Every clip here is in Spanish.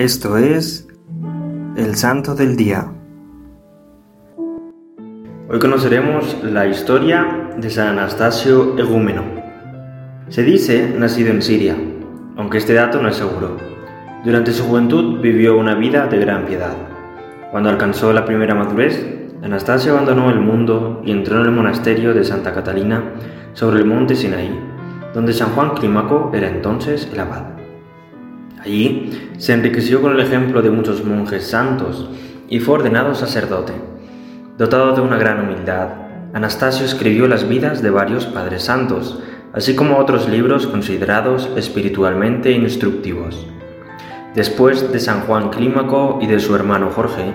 Esto es el Santo del Día. Hoy conoceremos la historia de San Anastasio Egúmeno. Se dice nacido en Siria, aunque este dato no es seguro. Durante su juventud vivió una vida de gran piedad. Cuando alcanzó la primera madurez, Anastasio abandonó el mundo y entró en el monasterio de Santa Catalina sobre el monte Sinaí, donde San Juan Clímaco era entonces el abad. Allí se enriqueció con el ejemplo de muchos monjes santos y fue ordenado sacerdote. Dotado de una gran humildad, Anastasio escribió las vidas de varios padres santos, así como otros libros considerados espiritualmente instructivos. Después de San Juan Clímaco y de su hermano Jorge,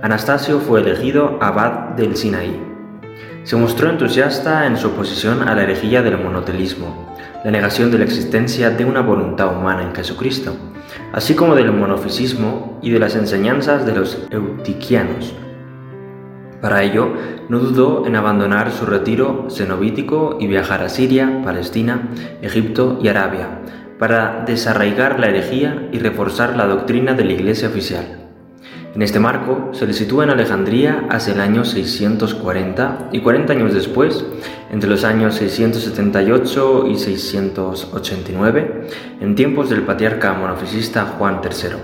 Anastasio fue elegido abad del Sinaí. Se mostró entusiasta en su oposición a la herejía del monotelismo, la negación de la existencia de una voluntad humana en Jesucristo, así como del monofisismo y de las enseñanzas de los eutiquianos. Para ello, no dudó en abandonar su retiro cenobítico y viajar a Siria, Palestina, Egipto y Arabia, para desarraigar la herejía y reforzar la doctrina de la Iglesia oficial. En este marco se le sitúa en Alejandría hacia el año 640 y 40 años después, entre los años 678 y 689, en tiempos del patriarca monofisista Juan III.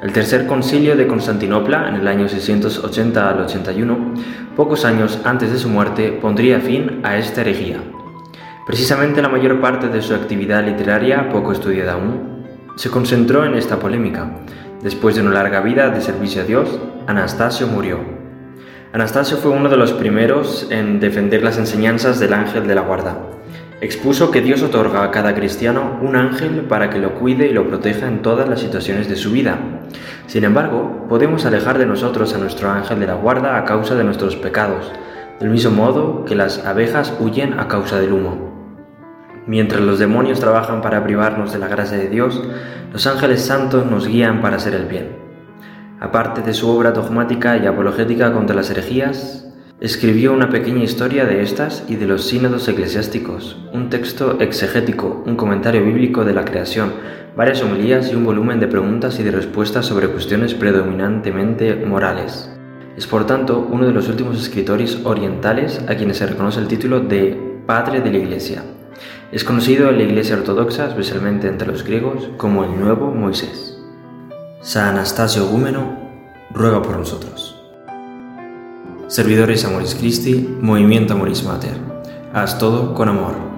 El tercer concilio de Constantinopla, en el año 680 al 81, pocos años antes de su muerte, pondría fin a esta herejía. Precisamente la mayor parte de su actividad literaria, poco estudiada aún, se concentró en esta polémica, Después de una larga vida de servicio a Dios, Anastasio murió. Anastasio fue uno de los primeros en defender las enseñanzas del ángel de la guarda. Expuso que Dios otorga a cada cristiano un ángel para que lo cuide y lo proteja en todas las situaciones de su vida. Sin embargo, podemos alejar de nosotros a nuestro ángel de la guarda a causa de nuestros pecados, del mismo modo que las abejas huyen a causa del humo. Mientras los demonios trabajan para privarnos de la gracia de Dios, los ángeles santos nos guían para hacer el bien. Aparte de su obra dogmática y apologética contra las herejías, escribió una pequeña historia de estas y de los sínodos eclesiásticos, un texto exegético, un comentario bíblico de la creación, varias homilías y un volumen de preguntas y de respuestas sobre cuestiones predominantemente morales. Es por tanto uno de los últimos escritores orientales a quienes se reconoce el título de Padre de la Iglesia. Es conocido en la Iglesia Ortodoxa, especialmente entre los griegos, como el Nuevo Moisés. San Anastasio Gúmeno, ruega por nosotros. Servidores Amoris Christi, Movimiento Amoris Mater. Haz todo con amor.